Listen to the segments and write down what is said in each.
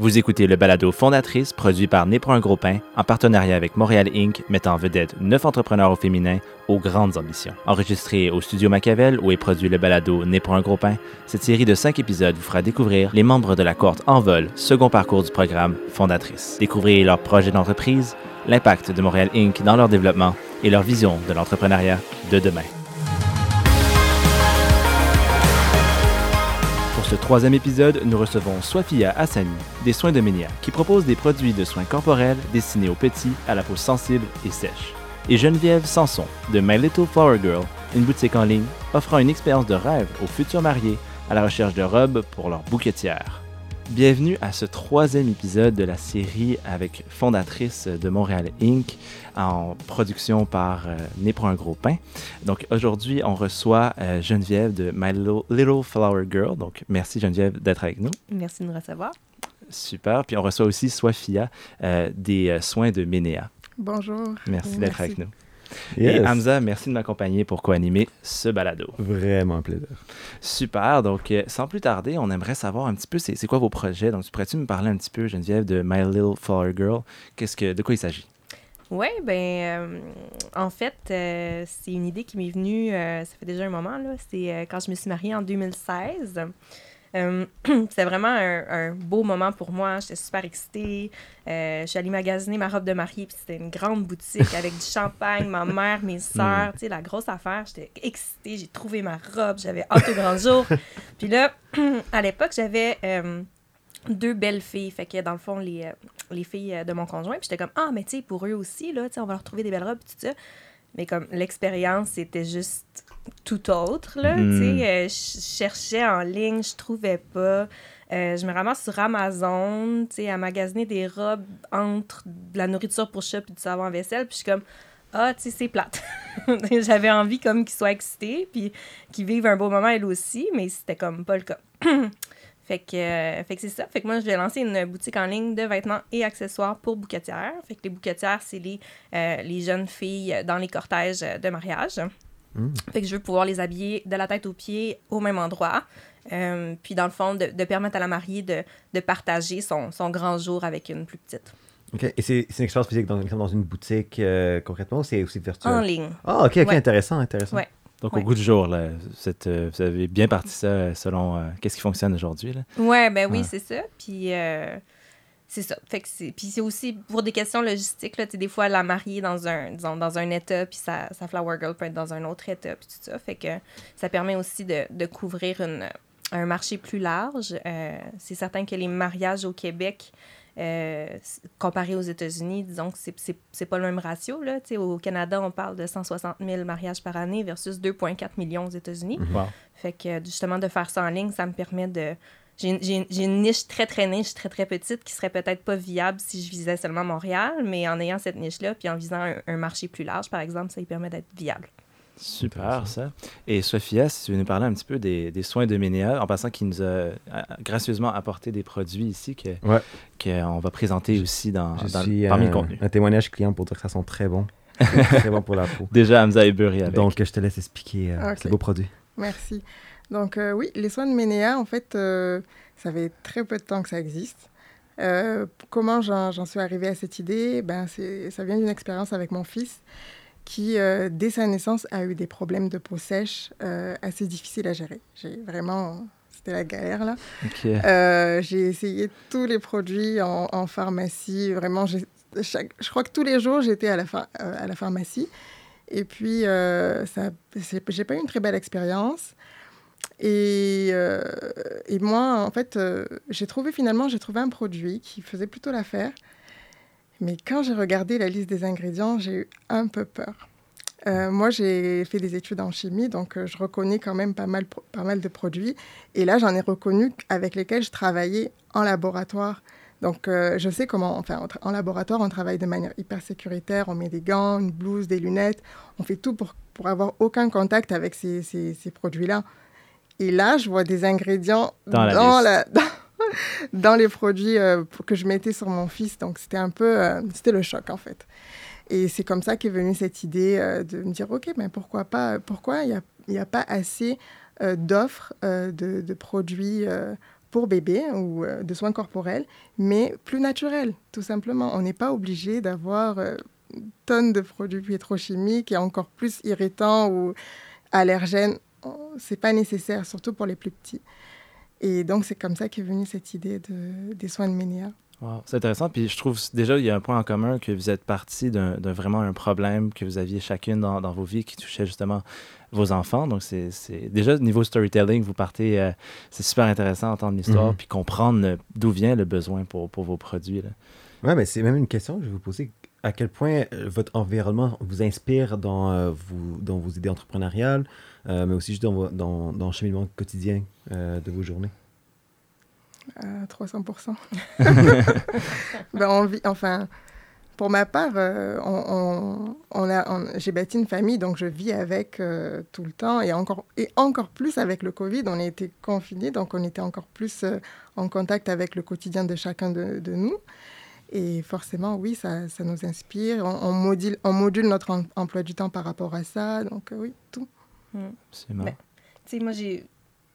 Vous écoutez le balado Fondatrice produit par Né pour un gros pain en partenariat avec Montréal Inc. mettant en vedette neuf entrepreneurs au féminin aux grandes ambitions. Enregistré au studio Machiavel où est produit le balado Né pour un gros pain, cette série de cinq épisodes vous fera découvrir les membres de la cohorte en vol, second parcours du programme Fondatrice. Découvrez leurs projets d'entreprise, l'impact de Montréal Inc. dans leur développement et leur vision de l'entrepreneuriat de demain. Ce troisième épisode, nous recevons Swafia Hassani des Soins de Ménia, qui propose des produits de soins corporels destinés aux petits à la peau sensible et sèche. Et Geneviève Sanson de My Little Flower Girl, une boutique en ligne offrant une expérience de rêve aux futurs mariés à la recherche de robes pour leur bouquetière. Bienvenue à ce troisième épisode de la série avec fondatrice de Montréal Inc. en production par euh, Né pour un gros pain. Donc aujourd'hui, on reçoit euh, Geneviève de My Little, Little Flower Girl. Donc merci Geneviève d'être avec nous. Merci de nous recevoir. Super. Puis on reçoit aussi Swafia euh, des euh, soins de Ménéa. Bonjour. Merci d'être avec nous. Yes. Et Hamza, merci de m'accompagner pour co-animer ce balado. Vraiment un plaisir. Super. Donc, euh, sans plus tarder, on aimerait savoir un petit peu c'est c'est quoi vos projets? Donc, pourrais-tu me parler un petit peu, Geneviève, de My Little Flower Girl? Qu'est-ce que, de quoi il s'agit? Oui, ben euh, en fait, euh, c'est une idée qui m'est venue, euh, ça fait déjà un moment, là. C'est quand je me suis mariée en 2016. Euh, C'était vraiment un, un beau moment pour moi. J'étais super excitée. Euh, je suis allée magasiner ma robe de mariée, puis c'était une grande boutique avec du champagne, ma mère, mes sœurs, tu sais, la grosse affaire. J'étais excitée, j'ai trouvé ma robe, j'avais hâte au grand jour. Puis là, à l'époque, j'avais euh, deux belles filles. Fait que dans le fond, les, euh, les filles euh, de mon conjoint. Puis j'étais comme, ah, mais tu sais, pour eux aussi, là, on va leur trouver des belles robes, puis tout ça. Mais comme l'expérience, c'était juste tout autre, là. Mm. Tu sais, euh, je cherchais en ligne, je trouvais pas. Euh, je me ramasse sur Amazon, tu sais, à magasiner des robes entre de la nourriture pour chat puis du savon à vaisselle. Puis je suis comme, ah, tu sais, c'est plate. J'avais envie comme qu'ils soient excités, puis qu'ils vivent un beau moment elles aussi, mais c'était comme pas le cas. Fait que, euh, fait que c'est ça. Fait que moi, je vais lancer une boutique en ligne de vêtements et accessoires pour bouquetières. Fait que les bouquetières, c'est les, euh, les jeunes filles dans les cortèges de mariage. Mm. Fait que je veux pouvoir les habiller de la tête aux pieds au même endroit. Euh, puis dans le fond, de, de permettre à la mariée de, de partager son, son grand jour avec une plus petite. OK. Et c'est c'est une expérience physique dans, dans une boutique concrètement ou c'est aussi virtuel? En ligne. Ah, OK, OK, Ouais. intéressant, intéressant. Ouais. Donc, Ouais. au goût du jour, là, vous, êtes, euh, vous avez bien parti ça euh, selon euh, qu'est-ce qui fonctionne aujourd'hui. Ouais, ben oui, c'est ça. Puis euh, c'est ça. Fait que c'est puis c'est aussi pour des questions logistiques là, tu sais des fois la mariée dans un disons, dans un état puis sa, sa flower girl peut être dans un autre état puis tout ça. Fait que ça permet aussi de, de couvrir une, un marché plus large. Euh, c'est certain que les mariages au Québec comparé aux États-Unis, disons que c'est- pas le même ratio. Là. Au Canada, on parle de 160 000 mariages par année versus 2,4 millions aux États-Unis. Wow. Fait que justement, de faire ça en ligne, ça me permet de. J'ai une niche très, très niche, très, très petite qui serait peut-être pas viable si je visais seulement Montréal, mais en ayant cette niche-là, puis en visant un, un marché plus large, par exemple, ça lui permet d'être viable. Super, ça. Et Sophia, si tu veux nous parler un petit peu des, des soins de Ménéa, en passant qu'il nous a euh, gracieusement apporté des produits ici que Ouais. qu'on va présenter aussi dans, Je dans- suis parmi un, le contenu. un témoignage client pour dire que ça sent très bon. très bon pour la peau. Déjà, Hamza est beurré avec. Donc, je te laisse expliquer euh, Ok. ce beau produit. Merci. Donc euh, oui, les soins de Ménéa, en fait, euh, ça fait très peu de temps que ça existe. Euh, comment j'en j'en suis arrivée à cette idée? Ben, c'est- Ça vient d'une expérience avec mon fils qui, euh, dès sa naissance, a eu des problèmes de peau sèche euh, assez difficiles à gérer. J'ai vraiment... C'était la galère, là. Euh, j'ai essayé tous les produits en, en pharmacie. Vraiment, chaque, je crois que tous les jours, j'étais à, la pha- à la pharmacie. Et puis, ça, j'ai pas eu une très belle expérience. Et, et moi, en fait, j'ai trouvé finalement, j'ai trouvé un produit qui faisait plutôt l'affaire. Mais quand j'ai regardé la liste des ingrédients, j'ai eu un peu peur. Euh, moi, j'ai fait des études en chimie, donc euh, je reconnais quand même pas mal, pas mal de produits. Et là, j'en ai reconnu avec lesquels je travaillais en laboratoire. Donc, euh, je sais comment, enfin, en laboratoire, on travaille de manière hyper sécuritaire. On met des gants, une blouse, des lunettes. On fait tout pour, pour avoir aucun contact avec ces, ces, ces produits-là. Et là, je vois des ingrédients Dans la liste. la- dans, les produits euh, que je mettais sur mon fils. Donc, c'était un peu, euh, c'était le choc, en fait. Et c'est comme ça qu'est venue cette idée euh, de me dire, OK, mais pourquoi pas, pourquoi il n'y a, pas assez d'offres de, de produits pour bébé ou de soins corporels, mais plus naturels, tout simplement. On n'est pas obligé d'avoir tonnes de produits pétrochimiques et encore plus irritants ou allergènes. C'est pas nécessaire, surtout pour les plus petits. Et donc, c'est comme ça qu'est venue cette idée de, des soins de Ménéa. Wow, c'est intéressant. Puis je trouve déjà, il y a un point en commun que vous êtes parti d'un vraiment un problème que vous aviez chacune dans, dans vos vies qui touchait justement vos enfants. Donc, c'est déjà, niveau storytelling, vous partez, euh, c'est super intéressant d'entendre l'histoire Mhm. puis comprendre d'où vient le besoin pour, pour vos produits. là. Ouais, mais c'est même une question que je vais vous poser. À quel point euh, votre environnement vous inspire dans, euh, vos idées entrepreneuriales, euh, mais aussi juste dans, le cheminement quotidien de vos journées? à 300%. ben, on vit, enfin, pour ma part, j'ai bâti une famille, donc je vis avec tout le temps et encore, et encore plus avec le Covid. On a été confinés, donc on était encore plus en contact avec le quotidien de chacun de nous. Et forcément, oui, ça, ça nous inspire. On, on module, on module notre em- emploi du temps par rapport à ça. Donc, euh, oui, tout. Absolument. Ben, Tu sais, moi, j'ai.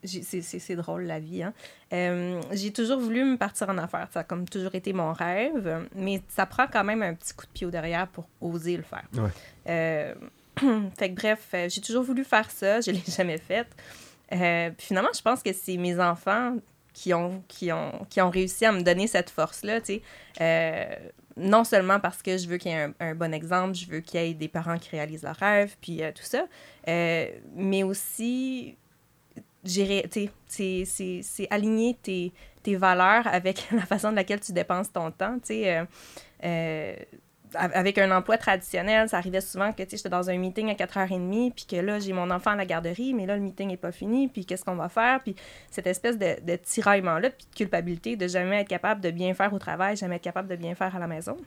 C'est c'est- c'est drôle, la vie. Hein? Euh, j'ai toujours voulu me partir en affaires. Ça a comme toujours été mon rêve. Mais ça prend quand même un petit coup de pied au derrière pour oser le faire. Ouais. Euh, fait que bref, j'ai toujours voulu faire ça. Je ne l'ai jamais fait. Euh, puis finalement, je pense que c'est mes enfants qui ont, qui, ont, qui ont réussi à me donner cette force-là. tu sais. Euh, non seulement parce que je veux qu'il y ait un, bon exemple, je veux qu'il y ait des parents qui réalisent leurs rêves, puis euh, tout ça, euh, mais aussi, c'est aligner tes, tes valeurs avec la façon de laquelle tu dépenses ton temps. tu sais. Avec un emploi traditionnel, ça arrivait souvent que j'étais dans un meeting à 4h30, puis que là, j'ai mon enfant à la garderie, mais là, le meeting n'est pas fini, puis qu'est-ce qu'on va faire? Puis cette espèce de, de tiraillement-là, puis de culpabilité de jamais être capable de bien faire au travail, jamais être capable de bien faire à la maison.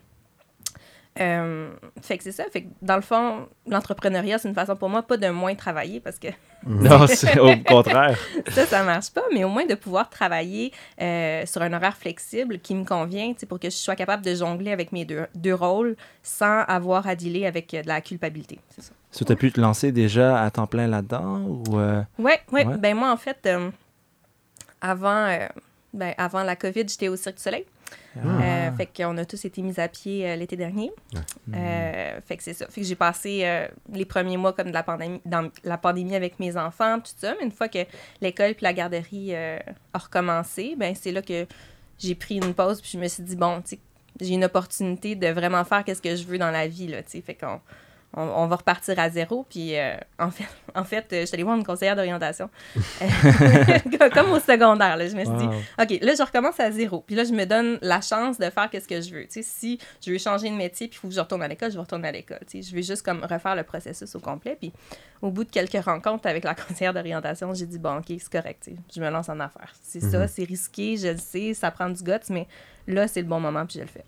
Euh, fait que c'est ça. Fait que dans le fond, l'entrepreneuriat, c'est une façon pour moi pas de moins travailler parce que Non, c'est au contraire. ça, ça marche pas, mais au moins de pouvoir travailler euh, sur un horaire flexible qui me convient, pour que je sois capable de jongler avec mes deux, deux rôles sans avoir à dealer avec euh, de la culpabilité. C'est ça. Que tu as pu te lancer déjà à temps plein là-dedans ou euh, Ouais, ouais, Ouais? Ben moi, en fait, euh, avant, euh, ben, avant la COVID, j'étais au Cirque du Soleil. Euh, fait qu'on a tous été mis à pied euh, l'été dernier. Euh, fait que c'est ça. Fait que j'ai passé les premiers mois comme de la pandémie, dans la pandémie avec mes enfants, tout ça. Mais une fois que l'école puis la garderie a recommencé, ben c'est là que j'ai pris une pause puis je me suis dit bon, tu j'ai une opportunité de vraiment faire qu'est-ce que je veux dans la vie là, tu sais. Fait qu'on on, on va repartir à zéro. Puis euh, en fait, en fait, euh, je suis allée voir une conseillère d'orientation, Euh, comme au secondaire. Là, je me suis dit. OK, là, je recommence à zéro. Puis là, je me donne la chance de faire qu'est-ce que je veux. Tu sais, si je veux changer de métier, puis il faut que je retourne à l'école, je vais retourner à l'école. Tu sais, je vais juste comme refaire le processus au complet. Puis au bout de quelques rencontres avec la conseillère d'orientation, j'ai dit, bon, OK, c'est correct. tu sais, je me lance en affaires. C'est ça, c'est risqué, je le sais, ça prend du guts, mais là, c'est le bon moment, puis je le fais.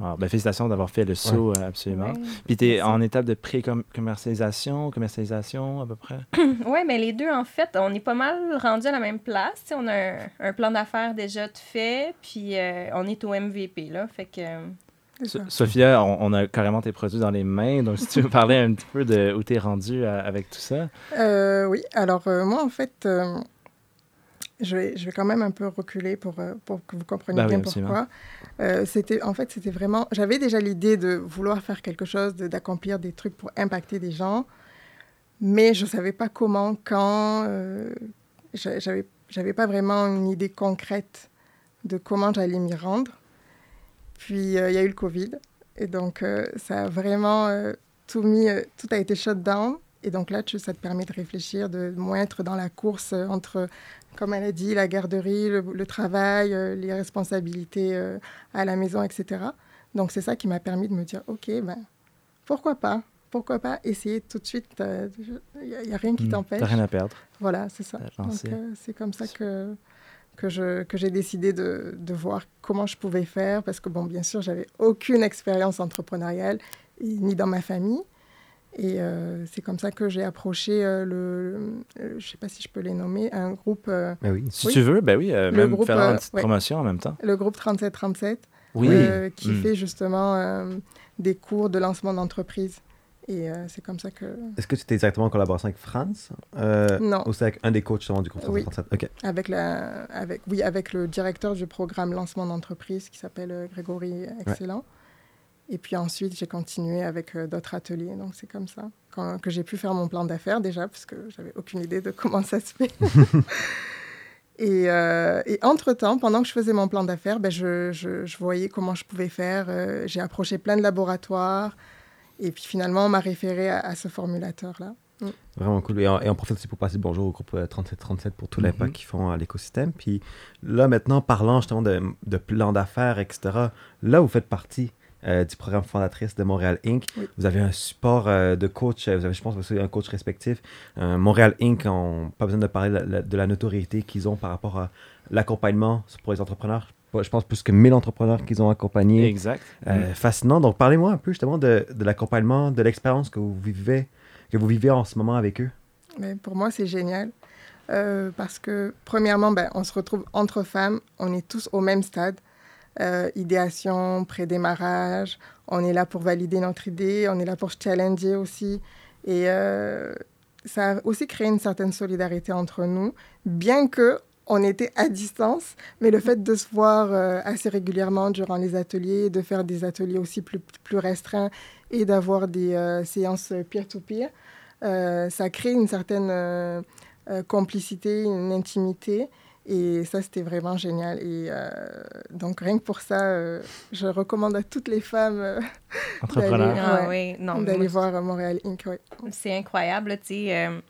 Wow. Ben, félicitations d'avoir fait le saut, euh, absolument. Ouais. Puis tu es en étape de pré-commercialisation, commercialisation à peu près? Oui, mais les deux, en fait, on est pas mal rendus à la même place. On a un, un plan d'affaires déjà de fait, puis euh, on est au MVP, là. Fait que... euh, So-. Sophia, on, on a carrément tes produits dans les mains, donc si tu veux parler un petit peu de où tu es rendu euh, avec tout ça. Euh, oui, alors euh, moi, en fait, euh, je, vais, je vais quand même un peu reculer pour, pour que vous compreniez Bah oui, bien absolument. pourquoi. Euh, c'était, en fait, c'était vraiment... J'avais déjà l'idée de vouloir faire quelque chose, de- d'accomplir des trucs pour impacter des gens, mais je ne savais pas comment, quand. Euh, j'a- j'avais, j'avais pas vraiment une idée concrète de comment j'allais m'y rendre. Puis, euh, il y a eu le Covid, et donc ça a vraiment tout mis... tout a été shut down. Et donc là, tu- ça te permet de réfléchir, de moins être dans la course entre, comme elle a dit, la garderie, le, le travail, euh, les responsabilités euh, à la maison, etc. Donc c'est ça qui m'a permis de me dire, OK, ben, pourquoi pas? Pourquoi pas essayer tout de suite Il n'y a, rien qui Hmm, t'empêche. Rien à perdre. Voilà, c'est ça. Donc euh, c'est comme ça que, que, j'ai décidé de, de voir comment je pouvais faire, parce que, bon, bien sûr, j'avais aucune expérience entrepreneuriale, ni dans ma famille. Et euh, c'est comme ça que j'ai approché euh, le, je ne sais pas si je peux les nommer, un groupe, euh, Ben oui. Si Oui. tu veux, ben oui, euh, Le même groupe, faire une petite ouais. promotion en même temps. le groupe 3737, Oui. euh, qui Mm. fait justement euh, des cours de lancement d'entreprise. Et euh, c'est comme ça que. Est-ce que tu étais directement en collaboration avec Franz euh, Non. Ou c'est avec un des coachs justement, du groupe Oui. 337 Ok. Avec, la, avec, oui, avec le directeur du programme lancement d'entreprise qui s'appelle Grégory Excellent. Et puis ensuite, j'ai continué avec euh, d'autres ateliers. Donc c'est comme ça quand, que j'ai pu faire mon plan d'affaires déjà, parce que j'avais aucune idée de comment ça se fait. et, euh, et entre-temps, pendant que je faisais mon plan d'affaires, ben, je, je, je voyais comment je pouvais faire. Euh, j'ai approché plein de laboratoires. Et puis finalement, on m'a référé à, à ce formulateur-là. Vraiment cool. Et on, et on profite aussi pour passer bonjour au groupe euh, 3737 pour tout l'impact Mhm. qu'ils font à l'écosystème. Puis là, maintenant, parlant justement de, de plan d'affaires, etc., là, vous faites partie euh, du programme fondatrice de Montréal Inc. Oui. Vous avez un support euh, de coach, euh, vous avez, je pense, aussi un coach respectif. Euh, Montréal Inc., on pas besoin de parler de la, de la notoriété qu'ils ont par rapport à l'accompagnement pour les entrepreneurs. Je pense plus que 1000 entrepreneurs qu'ils ont accompagnés. Exact. Euh, fascinant. Donc, parlez-moi un peu justement de, de l'accompagnement, de l'expérience que vous vivez, que vous vivez en ce moment avec eux. Mais pour moi, c'est génial. Euh, parce que, premièrement, ben, on se retrouve entre femmes, on est tous au même stade. Euh, idéation, pré-démarrage, on est là pour valider notre idée, on est là pour challenger aussi. Et euh, ça a aussi créé une certaine solidarité entre nous, bien que on était à distance, mais le fait de se voir euh, assez régulièrement durant les ateliers, de faire des ateliers aussi plus, restreints et d'avoir des séances peer-to-peer, ça crée une certaine complicité, une intimité. Et ça, c'était vraiment génial. Et euh, donc, rien que pour ça, euh, je recommande à toutes les femmes euh. D'aller- Ah Ouais. oui, non. d'aller moi, voir Montréal Inc. ouais. C'est incroyable, tu sais. euh,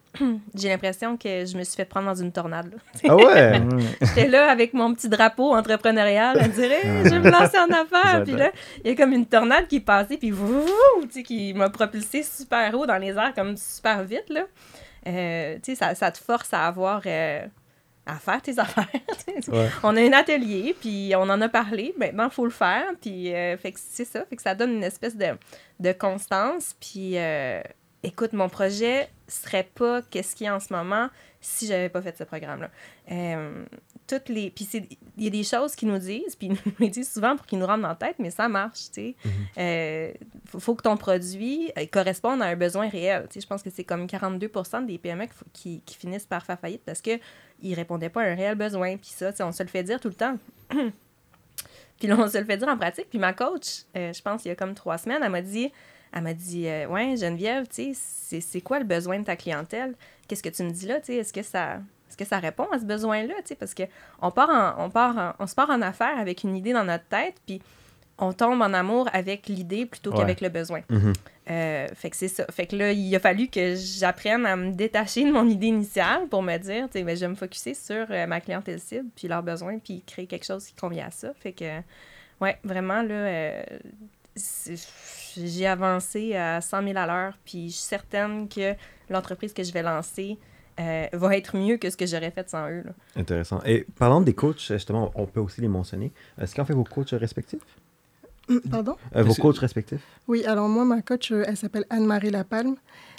J'ai l'impression que je me suis fait prendre dans une tornade. là. Ah ouais! J'étais là avec mon petit drapeau entrepreneurial à dire Hey, je vais me lancer en affaires. Puis là, il y a comme une tornade qui est passée, puis tu sais, qui m'a propulsé super haut dans les airs, comme super vite. Là. Euh, tu sais, ça, ça te force à avoir. À faire tes affaires. Ouais. On a un atelier, puis on en a parlé. Maintenant, il faut le faire. Puis, euh, fait que c'est ça. Fait que ça donne une espèce de, de constance. Puis, euh, écoute, mon projet serait pas qu'est-ce qu'il y a en ce moment si j'avais pas fait ce programme-là. Euh, toutes les... Puis, il y a des choses qu'ils nous disent, puis ils nous les disent souvent pour qu'ils nous rentrent dans la tête, mais ça marche, tu sais. Euh, faut, faut que ton produit euh, corresponde à un besoin réel. Tu sais, je pense que c'est comme 42% des PME qui, qui, qui finissent par faire faillite parce que ils répondaient pas à un réel besoin. Puis ça, tu sais, on se le fait dire tout le temps. puis là, on se le fait dire en pratique. Puis ma coach, euh, je pense, il y a comme trois semaines, elle m'a dit, elle m'a dit, ouais, Geneviève, tu sais, c'est- c'est quoi le besoin de ta clientèle? Qu'est-ce que tu me dis là? Tu sais, est-ce que ça... Est-ce que ça répond à ce besoin-là? tu sais, Parce que on part en, on part en- on se part en affaires avec une idée dans notre tête, puis on tombe en amour avec l'idée plutôt Ouais. qu'avec le besoin. Mhm. Euh, fait que c'est ça. Fait que là, il a fallu que j'apprenne à me détacher de mon idée initiale pour me dire, tu sais, ben, je vais me focusser sur euh, ma clientèle cible, puis leurs besoins, puis créer quelque chose qui convient à ça. Fait que, ouais, vraiment, là, euh, j'ai avancé à 100 000 à l'heure, puis je suis certaine que l'entreprise que je vais lancer euh, va être mieux que ce que j'aurais fait sans eux. là. Intéressant. Et parlant des coachs, justement, on peut aussi les mentionner. Est-ce qu'en fait vos coachs respectifs? Pardon? Euh, vos coachs respectifs? Oui, alors moi, ma coach, euh, elle s'appelle Anne-Marie Lapalme.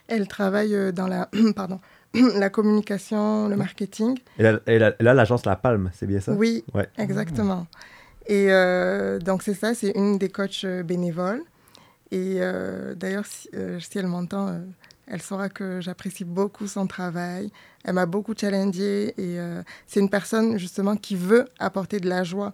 Elle travaille euh, dans la, pardon, la communication, le marketing. Et là, l'agence La Palme, c'est bien ça? Oui, Ouais. exactement. Et euh, donc, c'est ça, c'est une des coachs euh, bénévoles. Et euh, d'ailleurs, si, euh, si elle m'entend, euh, elle saura que j'apprécie beaucoup son travail. Elle m'a beaucoup challengée et euh, c'est une personne justement qui veut apporter de la joie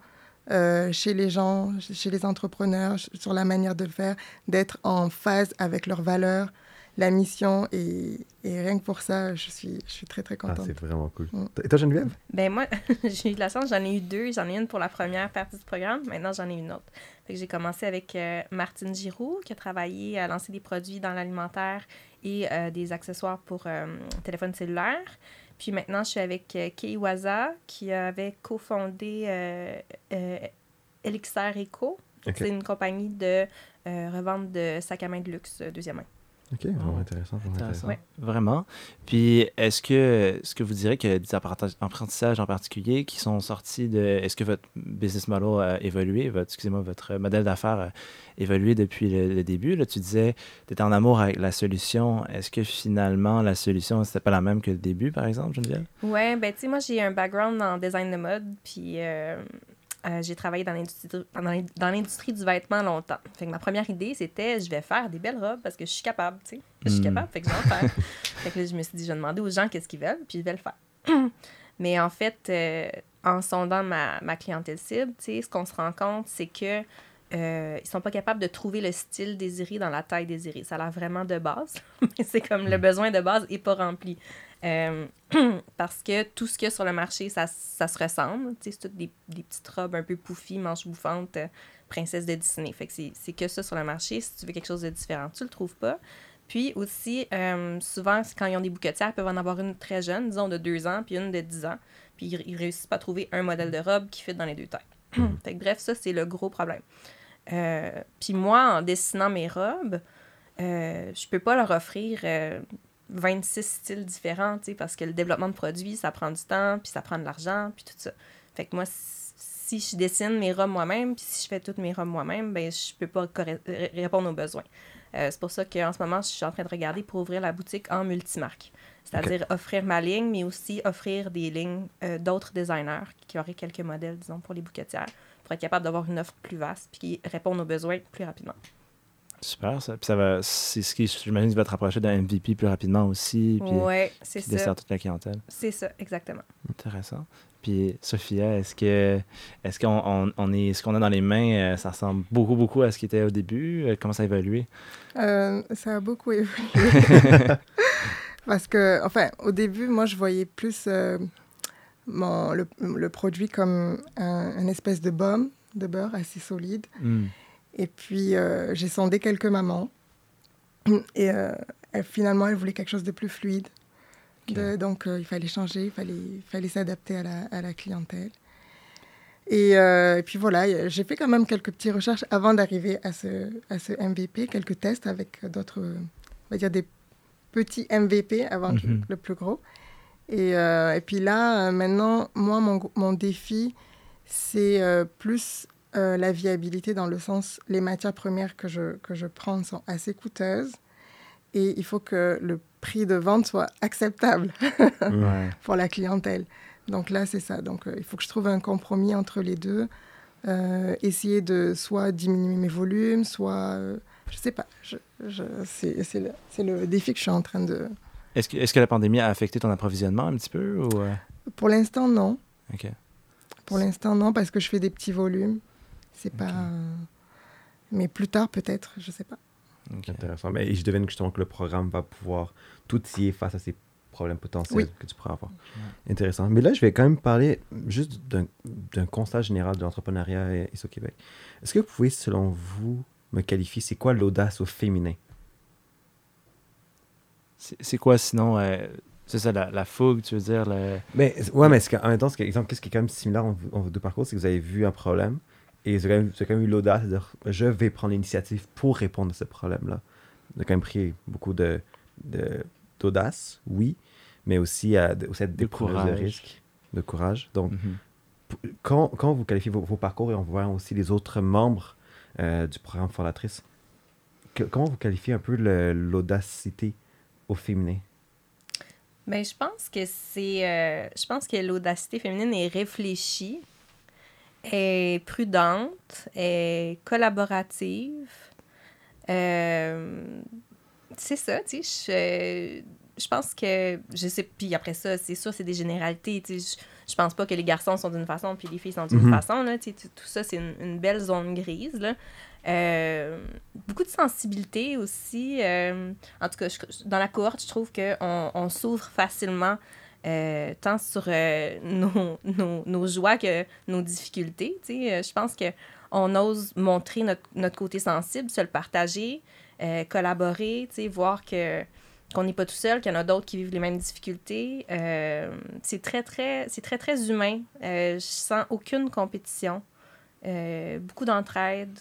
euh, chez les gens, chez les entrepreneurs, sur la manière de faire, d'être en phase avec leurs valeurs, la mission. Et, et rien que pour ça, je suis, je suis très, très Ah, contente. c'est vraiment cool. Mm. Et toi, Geneviève? Ben moi, j'ai eu de la chance, j'en ai eu deux. J'en ai une pour la première partie du programme, maintenant j'en ai une autre. J'ai commencé avec euh, Martine Giroux, qui a travaillé à lancer des produits dans l'alimentaire et euh, des accessoires pour euh, téléphone cellulaire. Puis maintenant, je suis avec euh, Kei Waza, qui avait cofondé euh, euh, Elixir Eco. Ok. C'est une compagnie de euh, revente de sacs à main de luxe deuxième main. Ok, vraiment intéressant. Vraiment Intéressant. intéressant. Ouais. Vraiment. Puis, est-ce que, est-ce que vous direz qu'il y a des apprenti- apprentissages en particulier qui sont sortis de. Est-ce que votre business model a évolué, votre, excusez-moi, votre modèle d'affaires a évolué depuis le, le début? Là, tu disais tu étais en amour avec la solution. Est-ce que finalement, la solution, c'était pas la même que le début, par exemple, Geneviève? Ouais, ben tu sais, moi j'ai un background en design de mode, puis euh, euh, j'ai travaillé dans l'industrie dans l'industrie du vêtement longtemps. Fait que ma première idée, c'était je vais faire des belles robes parce que je suis capable, tu sais. Je suis Mm. capable, fait que je vais en faire. fait que là, je me suis dit, je vais demander aux gens qu'est-ce qu'ils veulent, puis je vais le faire. Mais en fait, euh, en sondant ma, ma clientèle cible, tu sais, ce qu'on se rend compte, c'est que euh, ils sont pas capables de trouver le style désiré dans la taille désirée. Ça a l'air vraiment de base, mais c'est comme le besoin de base n'est pas rempli. Euh, parce que tout ce qu'il y a sur le marché, ça, ça se ressemble. C'est toutes des, des petites robes un peu pouffies, manches bouffantes, euh, princesse de Disney. Fait que c'est que ça sur le marché. Si tu veux quelque chose de différent, tu le trouves pas. Puis aussi, euh, souvent, quand ils ont des bouquetières, ils peuvent en avoir une très jeune, disons de 2 ans, puis une de 10 ans. Puis ils, ils réussissent pas à trouver un modèle de robe qui fit dans les deux tailles. fait bref, ça, c'est le gros problème. Euh, puis moi, en dessinant mes robes, euh, je peux pas leur offrir 26 styles différents, parce que le développement de produits, ça prend du temps, puis ça prend de l'argent, puis tout ça. Fait que moi, si je dessine mes robes moi-même, puis si je fais toutes mes robes moi-même, ben je peux pas répondre aux besoins. Euh, c'est pour ça qu'en ce moment, je suis en train de regarder pour ouvrir la boutique en multimarque. C'est-à-dire offrir ma ligne, mais aussi offrir des lignes euh, d'autres designers qui auraient quelques modèles, disons, pour les bouquetières, pour être capable d'avoir une offre plus vaste puis qui répondre aux besoins plus rapidement. Super, ça. Puis ça va, c'est ce qui, j'imagine, va te rapprocher d'un MVP plus rapidement aussi. Puis, ouais, c'est ça. dessert toute la clientèle. C'est ça, exactement. Intéressant. Puis, Sophia, est-ce que est-ce qu'on on, on est ce qu'on a dans les mains, euh, ça ressemble beaucoup, beaucoup à ce qui était au début? Euh, Comment ça a évolué? Euh, ça a beaucoup évolué. Parce que, enfin, au début, moi, je voyais plus euh, mon, le, le produit comme un, une espèce de baume de beurre assez solide. Hmm. Et puis, euh, j'ai sondé quelques mamans. Et euh, finalement, elles voulaient quelque chose de plus fluide. De- donc, euh, il fallait changer, il fallait, il fallait s'adapter à la, à la clientèle. Et, et puis voilà, j'ai fait quand même quelques petites recherches avant d'arriver à ce, à ce MVP, quelques tests avec d'autres, on va dire des petits MVP avant Mhm. le plus gros. Et, et puis là, maintenant, moi, mon, mon défi, c'est plus euh, la viabilité dans le sens, les matières premières que je, que je prends sont assez coûteuses et il faut que le prix de vente soit acceptable Ouais. pour la clientèle. Donc là, c'est ça. Donc euh, il faut que je trouve un compromis entre les deux. Euh, essayer de soit diminuer mes volumes, soit... je sais pas. Je, je- c'est le, défi que je suis en train de... Est-ce que, est-ce que la pandémie a affecté ton approvisionnement un petit peu? Ou, Pour l'instant, non. OK. Pour l'instant, non, parce que je fais des petits volumes. C'est Ok. pas... Mais plus tard, peut-être, je sais pas. OK. Intéressant. Mais je devine justement que le programme va pouvoir tout y face à ces problèmes potentiels Oui. que tu pourras avoir. Intéressant. Mais là, je vais quand même parler juste d'un d'un constat général de l'entrepreneuriat ici au Québec. Est-ce que vous pouvez, selon vous, me qualifier, c'est quoi l'audace au féminin? C'est quoi sinon? euh, c'est ça, la, la fougue, tu veux dire? Le... Mais, ouais, mais qu'en même temps, qu'est-ce qui est quand même similaire entre vos deux parcours, c'est que vous avez vu un problème et vous avez quand même, quand eu l'audace de dire je vais prendre l'initiative pour répondre à ce problème-là. Vous avez quand même pris beaucoup de de- d'audace, oui, mais aussi à aussi à des courage. de risque, de courage. Donc, Mhm. quand, quand vous qualifiez vos, vos parcours et on voit aussi les autres membres euh, du programme Fondatrice, que- comment vous qualifiez un peu le- l'audacité au féminin? Ben, je pense que c'est. euh, je pense que l'audacité féminine est réfléchie, est prudente, est collaborative. Euh, c'est ça, tu sais. Je, je pense que. Je sais. Puis après ça, c'est sûr, c'est des généralités. Tu sais. Je, je pense pas que les garçons sont d'une façon puis les filles sont d'une Mhm. façon. Là, tu sais, tout ça, c'est une, une belle zone grise. Là. Euh, beaucoup de sensibilité aussi. euh, en tout cas, je- dans la cohorte, je trouve qu'on on s'ouvre facilement euh, tant sur euh, nos, nos, nos joies que nos difficultés. Euh, Je pense qu'on ose montrer notre, notre côté sensible, se le partager, euh, collaborer, voir que qu'on n'est pas tout seul, qu'il y en a d'autres qui vivent les mêmes difficultés. C'est très, très, c'est très, très humain. Je sens aucune compétition. Beaucoup d'entraide.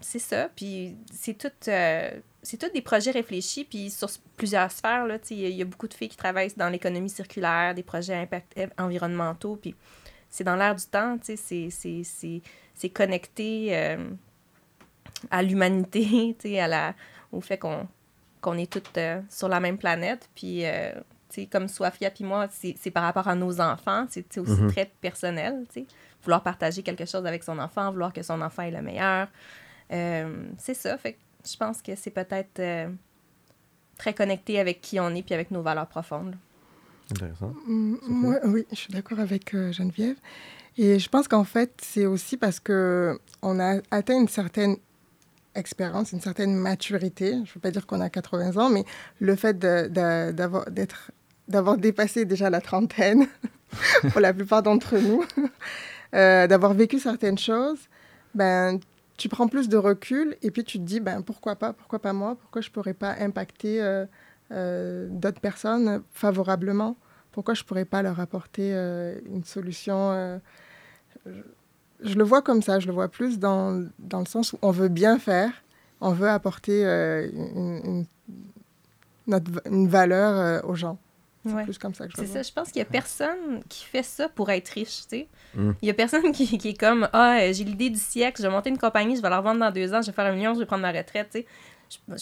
C'est ça. Puis c'est tout, c'est tout des projets réfléchis. Puis sur plusieurs sphères, il y, a- il y a beaucoup de filles qui travaillent dans l'économie circulaire, des projets impact eh, environnementaux. Puis c'est dans l'air du temps, tu sais, c'est, connecté euh, à l'humanité, tu sais, à la, au fait qu'on, est toutes euh, sur la même planète. Puis euh, tu sais, comme Sofia puis moi, c'est par rapport à nos enfants. C'est aussi Mhm. très personnel, tu sais. Vouloir partager quelque chose avec son enfant, vouloir que son enfant est le meilleur. C'est ça. Fait que je pense que c'est peut-être euh, très connecté avec qui on est puis avec nos valeurs profondes. Intéressant. Moi, oui, je suis d'accord avec euh, Geneviève. Et je pense qu'en fait, c'est aussi parce que on a atteint une certaine expérience, une certaine maturité. Je ne veux pas dire qu'on a 80 ans, mais le fait d'avoir d'être d'avoir dépassé déjà la trentaine pour la plupart d'entre nous, euh, d'avoir vécu certaines choses, ben tu prends plus de recul et puis tu te dis ben pourquoi pas, pourquoi pas moi, pourquoi je pourrais pas impacter euh, euh, d'autres personnes favorablement? Pourquoi je pourrais pas leur apporter euh, une solution je, le vois comme ça, je le vois plus dans, dans le sens où on veut bien faire, on veut apporter une, valeur aux gens. C'est Ouais. plus comme ça que je C'est ça, je pense qu'il y a personne qui fait ça pour être riche, tu sais. Mm. Il y a personne qui, qui est comme Ah, euh, j'ai l'idée du siècle, je vais monter une compagnie, je vais la revendre dans deux ans, je vais faire un million, je vais prendre ma retraite, tu sais.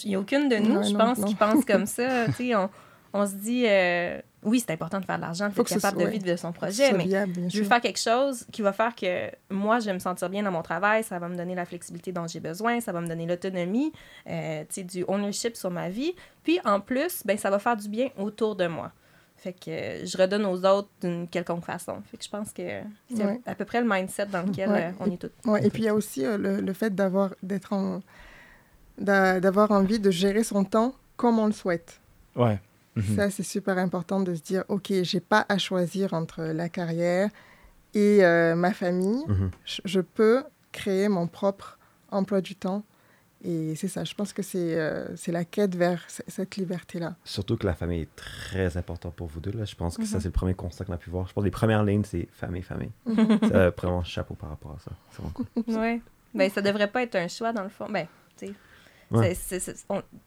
Il n'y a aucune de nous, Ouais, je non, pense, non. qui pense comme ça, tu sais. On, on se dit euh, Oui, c'est important de faire de l'argent, Faut d'être capable de vivre de son projet, mais viable, je veux sûr. faire quelque chose qui va faire que moi, je vais me sentir bien dans mon travail, ça va me donner la flexibilité dont j'ai besoin, ça va me donner l'autonomie, euh, tu sais, du ownership sur ma vie. Puis en plus, ben, ça va faire du bien autour de moi. Fait que je redonne aux autres d'une quelconque façon. Fait que je pense que c'est Ouais. à peu près le mindset dans lequel Ouais. euh, on est tous. Ouais, et puis il y a aussi euh, le, le fait d'avoir d'être en d'a- d'avoir envie de gérer son temps comme on le souhaite. Ouais. Mhm. Ça, c'est super important de se dire, OK, j'ai pas à choisir entre la carrière et euh, ma famille. Mhm. Je, je peux créer mon propre emploi du temps. Et c'est ça, je pense que c'est euh, c'est la quête vers cette liberté-là. Surtout que la famille est très importante pour vous deux. Là. Je pense que ça, Mhm. c'est le premier constat qu'on a pu voir. Je pense que les premières lignes, c'est famille, famille. Ça, vraiment, chapeau par rapport à ça. C'est vraiment cool. Ouais. Ben, ça devrait pas être un choix, dans le fond. Ben, tu sais. Ouais.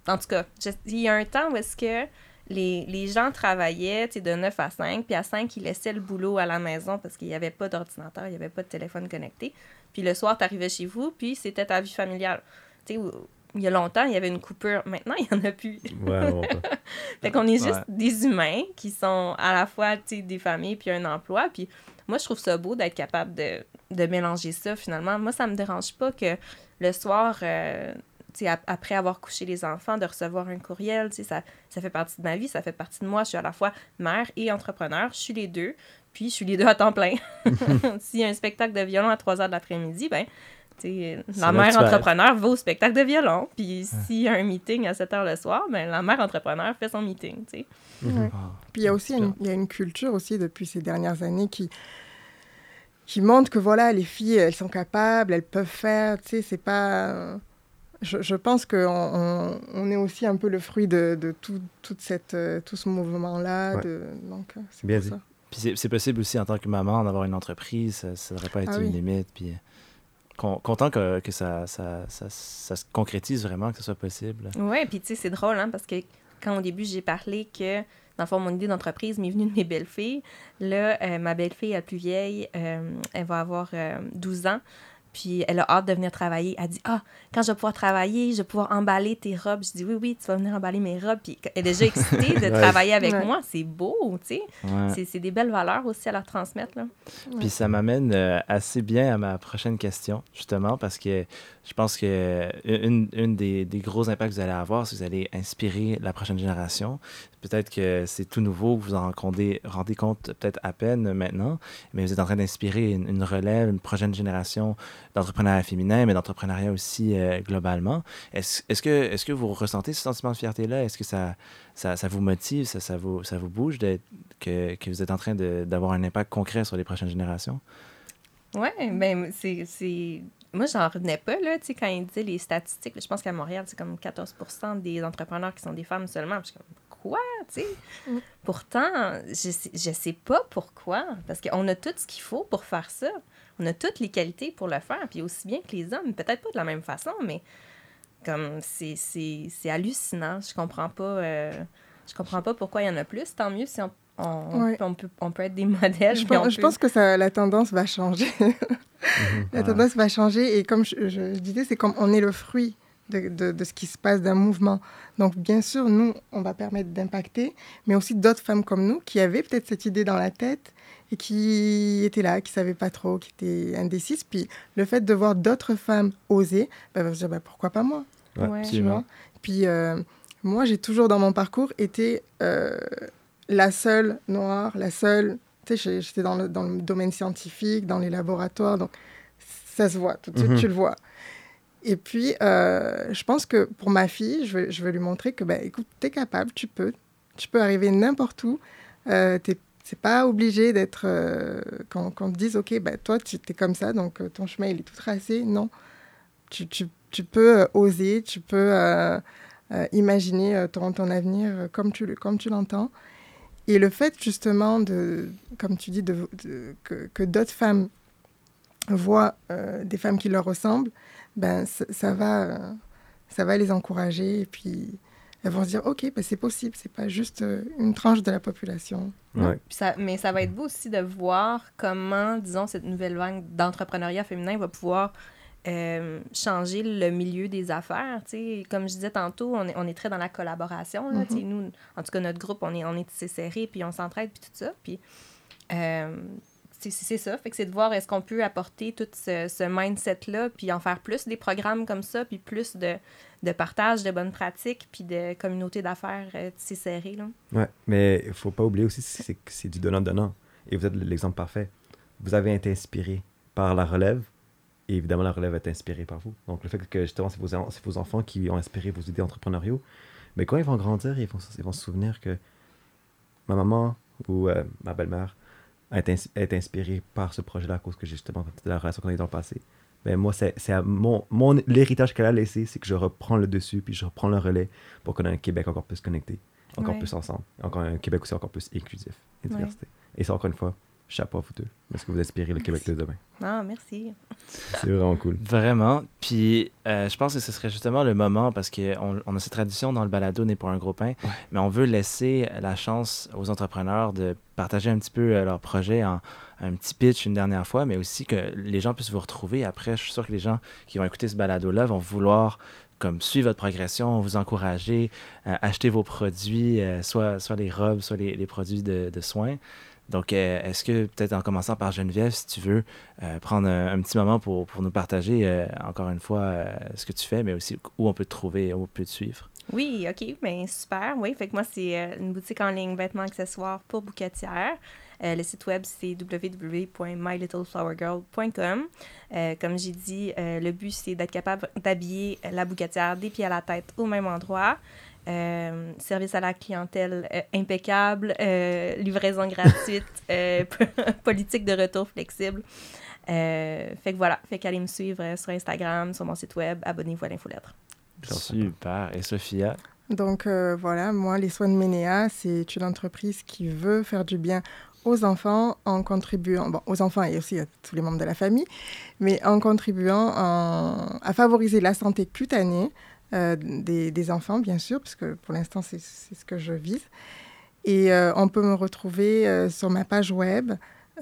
en tout cas, il y a un temps où est-ce que les, les gens travaillaient, de 9 à 5, puis à 5, ils laissaient le boulot à la maison parce qu'il n'y avait pas d'ordinateur, il n'y avait pas de téléphone connecté. Puis le soir, tu arrivais chez vous, puis c'était ta vie familiale. Tu sais, il y a longtemps, il y avait une coupure. Maintenant, il n'y en a plus. Ouais. Fait qu'on est juste Ouais. des humains qui sont à la fois tu sais, des familles puis un emploi. Puis moi, je trouve ça beau d'être capable de, de mélanger ça finalement. Moi, ça me dérange pas que le soir, euh, tu sais, ap- après avoir couché les enfants, de recevoir un courriel, tu sais, ça, ça fait partie de ma vie, ça fait partie de moi. Je suis à la fois mère et entrepreneur. Je suis les deux. Puis je suis les deux à temps plein. S'il y a un spectacle de violon à 3 heures de l'après-midi, ben, la là que mère vas entrepreneur va au spectacle de violon. Puis s'il y a un meeting à 7 heures le soir, ben, la mère entrepreneur fait son meeting. Ouais. Ah. Puis il y a aussi une, il y a une culture aussi depuis ces dernières années qui, qui montre que voilà, les filles, elles sont capables, elles peuvent faire. Tu sais, c'est pas. Je, je pense qu'on on, on est aussi un peu le fruit de, de tout, toute cette, euh, tout ce mouvement-là. Ouais. de- Donc, euh, c'est Bien pour dit. ça. Puis c'est- c'est possible aussi en tant que maman d'avoir une entreprise, ça ne devrait pas être Ah une oui. limite. Puis euh, content que, ça, ça, ça, ça se concrétise vraiment, que ce soit possible. Ouais, puis tu sais, c'est drôle, hein, parce que quand au début, j'ai parlé que, dans le fond, mon idée d'entreprise m'est venue de mes belles-filles, là, euh, ma belle-fille la plus vieille, euh, elle va avoir euh, 12 ans, puis elle a hâte de venir travailler. Elle dit Ah, quand je vais pouvoir travailler, je vais pouvoir emballer tes robes. Je dis Oui, oui, tu vas venir emballer mes robes. Puis elle est déjà excitée de Ouais. travailler avec Ouais. moi. C'est beau, tu sais. Ouais. C'est- C'est des belles valeurs aussi à leur transmettre. Là. Puis ça m'amène euh, assez bien à ma prochaine question, justement, parce que je pense que une, une des, des gros impacts que vous allez avoir, c'est que vous allez inspirer la prochaine génération. Peut-être que c'est tout nouveau, vous en rendez, rendez compte peut-être à peine maintenant, mais vous êtes en train d'inspirer une, relève, une prochaine génération d'entrepreneuriat féminin, mais d'entrepreneuriat aussi euh, globalement. Est-ce est-ce que, est que vous ressentez ce sentiment de fierté-là? Est-ce que ça, ça, vous motive, ça, ça, vous, ça vous bouge que, que vous êtes en train d'avoir un impact concret sur les prochaines générations? Ouais, ben c'est. Moi, j'en revenais pas, là, tu sais, quand il disait les statistiques. Je pense qu'à Montréal, c'est comme 14% des entrepreneurs qui sont des femmes seulement. Je suis comme, quoi, tu sais? Mm. Pourtant, je sais, je sais pas pourquoi. Parce qu'on a tout ce qu'il faut pour faire ça. On a toutes les qualités pour le faire. Puis aussi bien que les hommes. Peut-être pas de la même façon, mais comme c'est c'est- c'est hallucinant. Je comprends pas. euh, je comprends pas pourquoi il y en a plus. Tant mieux si on, on, Ouais. on peut, on peut être des modèles. Je pense, je peut- pense que ça, la tendance va changer. Mhm. La Ouais. tendance va changer et comme je, je- je disais, c'est comme on est le fruit de, de- de ce qui se passe d'un mouvement. Donc, bien sûr, nous, on va permettre d'impacter, mais aussi d'autres femmes comme nous qui avaient peut-être cette idée dans la tête et qui étaient là, qui ne savaient pas trop, qui étaient indécises. Puis le fait de voir d'autres femmes oser, elles vont se dire ben, pourquoi pas moi? Ouais, tu vois? Puis euh, moi, j'ai toujours dans mon parcours été euh, la seule noire, la seule. Tu sais, j'étais dans le, dans le domaine scientifique, dans les laboratoires, donc ça se voit, tout de suite, Mhm. tu le vois. Et puis, euh, je pense que pour ma fille, je veux, je veux lui montrer que, ben, écoute, tu es capable, tu peux. Tu peux arriver n'importe où. Euh, t'es- c'est pas obligé d'être. euh, quand, quand on te dise, OK, ben, toi, tu es comme ça, donc euh, ton chemin, il est tout tracé. Non. Tu, tu, tu peux oser, tu peux imaginer ton, ton avenir comme tu, le- comme tu l'entends. Et le fait, justement, de, comme tu dis, de, de- que, que d'autres femmes voient euh, des femmes qui leur ressemblent, ben, ça, va, euh, ça va les encourager. Et puis, elles vont se dire, OK, ben, c'est possible, c'est pas juste euh, une tranche de la population. Ouais. Ça, mais ça va être beau aussi de voir comment, disons, cette nouvelle vague d'entrepreneuriat féminin va pouvoir euh, changer le milieu des affaires. Comme je disais tantôt, on est, on est très dans la collaboration. là, sais. Nous, en tout cas, notre groupe, on est, on est tissé serré, puis on s'entraide, puis tout ça. Puis euh, c'est ça. Fait que c'est de voir est-ce qu'on peut apporter tout ce, ce mindset-là, puis en faire plus des programmes comme ça, puis plus de, de partage de bonnes pratiques, puis de communauté d'affaires euh, tissé serré. Là. Ouais, mais il faut pas oublier aussi que c'est du donnant-donnant. Et vous êtes l'exemple parfait. Vous avez été inspiré par la relève, et évidemment, la relève est inspirée par vous. Donc, le fait que justement, c'est vos, enfants qui ont inspiré vos idées entrepreneuriaux, mais quand ils vont grandir, ils vont, s- ils vont se souvenir que ma maman ou euh, ma belle-mère est, ins- est inspirée par ce projet-là à cause que justement de la relation qu'on a eu dans le passé. Ben moi, c'est mon, mon l'héritage qu'elle a laissé, c'est que je reprends le dessus, puis je reprends le relais pour qu'on ait un Québec encore plus connecté, encore Ouais. plus ensemble, encore un Québec aussi encore plus inclusif et Ouais. diversité. Et ça, encore une fois, chapeau à vous deux, parce que vous inspirez le Québec de demain? Ah, merci. C'est vraiment cool. Vraiment. Puis, euh, je pense que ce serait justement le moment parce qu'on on a cette tradition dans le balado Né pour un gros pain, mais on veut laisser la chance aux entrepreneurs de partager un petit peu euh, leur projet en un petit pitch une dernière fois, mais aussi que les gens puissent vous retrouver. Après, je suis sûr que les gens qui vont écouter ce balado-là vont vouloir comme suivre votre progression, vous encourager, euh, acheter vos produits, euh, soit, soit les robes, soit les, les produits de, de soins. Donc, euh, est-ce que peut-être en commençant par Geneviève, si tu veux, euh, prendre un, petit moment pour, nous partager, euh, encore une fois, ce que tu fais, mais aussi où on peut te trouver, où on peut te suivre? Oui, OK, ben super. Oui, fait que moi, c'est une boutique en ligne vêtements accessoires pour bouquetières. Le site web, c'est www.mylittleflowergirl.com. Comme j'ai dit, le but, c'est d'être capable d'habiller la bouquetière des pieds à la tête au même endroit. Euh, service à la clientèle euh, impeccable, euh, livraison gratuite, euh, politique de retour flexible. Euh, fait que voilà, fait qu'allez me suivre sur Instagram, sur mon site web, abonnez-vous à l'infolettre. Super. Et Sophia? Donc euh, voilà, moi, les soins de Ménéa, c'est une entreprise qui veut faire du bien aux enfants en contribuant, bon, aux enfants et aussi à tous les membres de la famille, mais en contribuant en- à favoriser la santé cutanée euh, des, des enfants, bien sûr, parce que pour l'instant, c'est c'est ce que je vise. Et euh, on peut me retrouver euh, sur ma page web,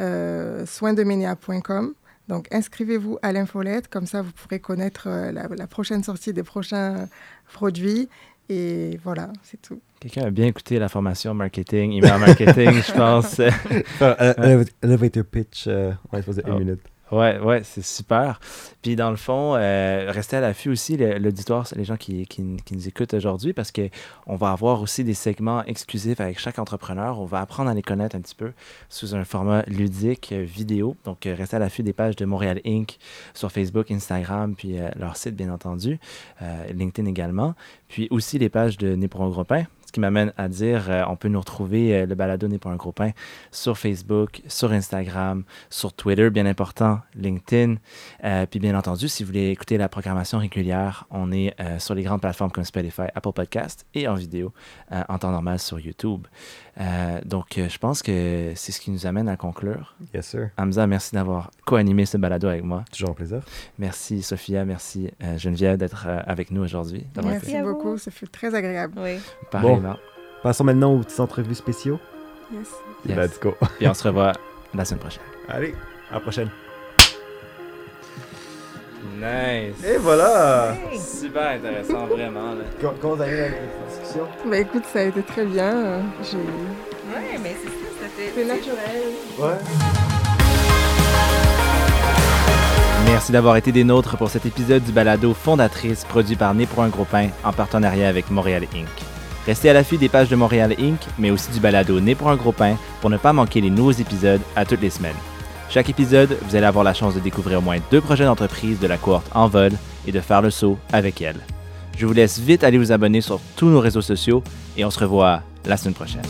euh, soinsdeménéa.com. Donc, inscrivez-vous à l'infolette, comme ça, vous pourrez connaître euh, la, la prochaine sortie des prochains produits. Et voilà, c'est tout. Quelqu'un a bien écouté la formation marketing, email marketing, je pense. Elevator pitch, on va se poser Oh. une minute. Ouais, ouais, c'est super. Puis dans le fond, euh, restez à l'affût aussi, l'auditoire, les gens qui, qui, nous écoutent aujourd'hui, parce qu'on va avoir aussi des segments exclusifs avec chaque entrepreneur. On va apprendre à les connaître un petit peu sous un format ludique euh, vidéo. Donc, euh, restez à l'affût des pages de Montréal Inc. sur Facebook, Instagram, puis leur site, bien entendu, LinkedIn également. Puis aussi les pages de Né pour. Ce qui m'amène à dire, euh, on peut nous retrouver, euh, le balado Né pour un gros pain, sur Facebook, sur Instagram, sur Twitter, bien important, LinkedIn. Euh, puis bien entendu, si vous voulez écouter la programmation régulière, on est sur les grandes plateformes comme Spotify, Apple Podcast et en vidéo en temps normal sur YouTube. Euh, donc, euh, je pense que c'est ce qui nous amène à conclure. Yes, sir. Hamza, merci d'avoir co-animé ce balado avec moi. Toujours un plaisir. Merci Sophia, merci euh, Geneviève d'être euh, avec nous aujourd'hui. Merci été- beaucoup, ça fait très agréable. Oui. Pareillement. Passons maintenant aux petites entrevues spéciaux. Yes. Yes. Let's go. Et on se revoit la semaine prochaine. Allez, à la prochaine. Nice. Et voilà Super intéressant, vraiment. Là. Bah écoute, ça a été très bien. J'ai... Ouais, mais c'est ça, ça fait. C'est naturel. Ouais. Merci d'avoir été des nôtres pour cet épisode du balado Fondatrice produit par Né pour un gros pain en partenariat avec Montréal Inc. Restez à l'affût des pages de Montréal Inc., mais aussi du balado Né pour un gros pain pour ne pas manquer les nouveaux épisodes à toutes les semaines. Chaque épisode, vous allez avoir la chance de découvrir au moins deux projets d'entreprise de la cohorte en vol et de faire le saut avec elles. Je vous laisse vite aller vous abonner sur tous nos réseaux sociaux et on se revoit la semaine prochaine.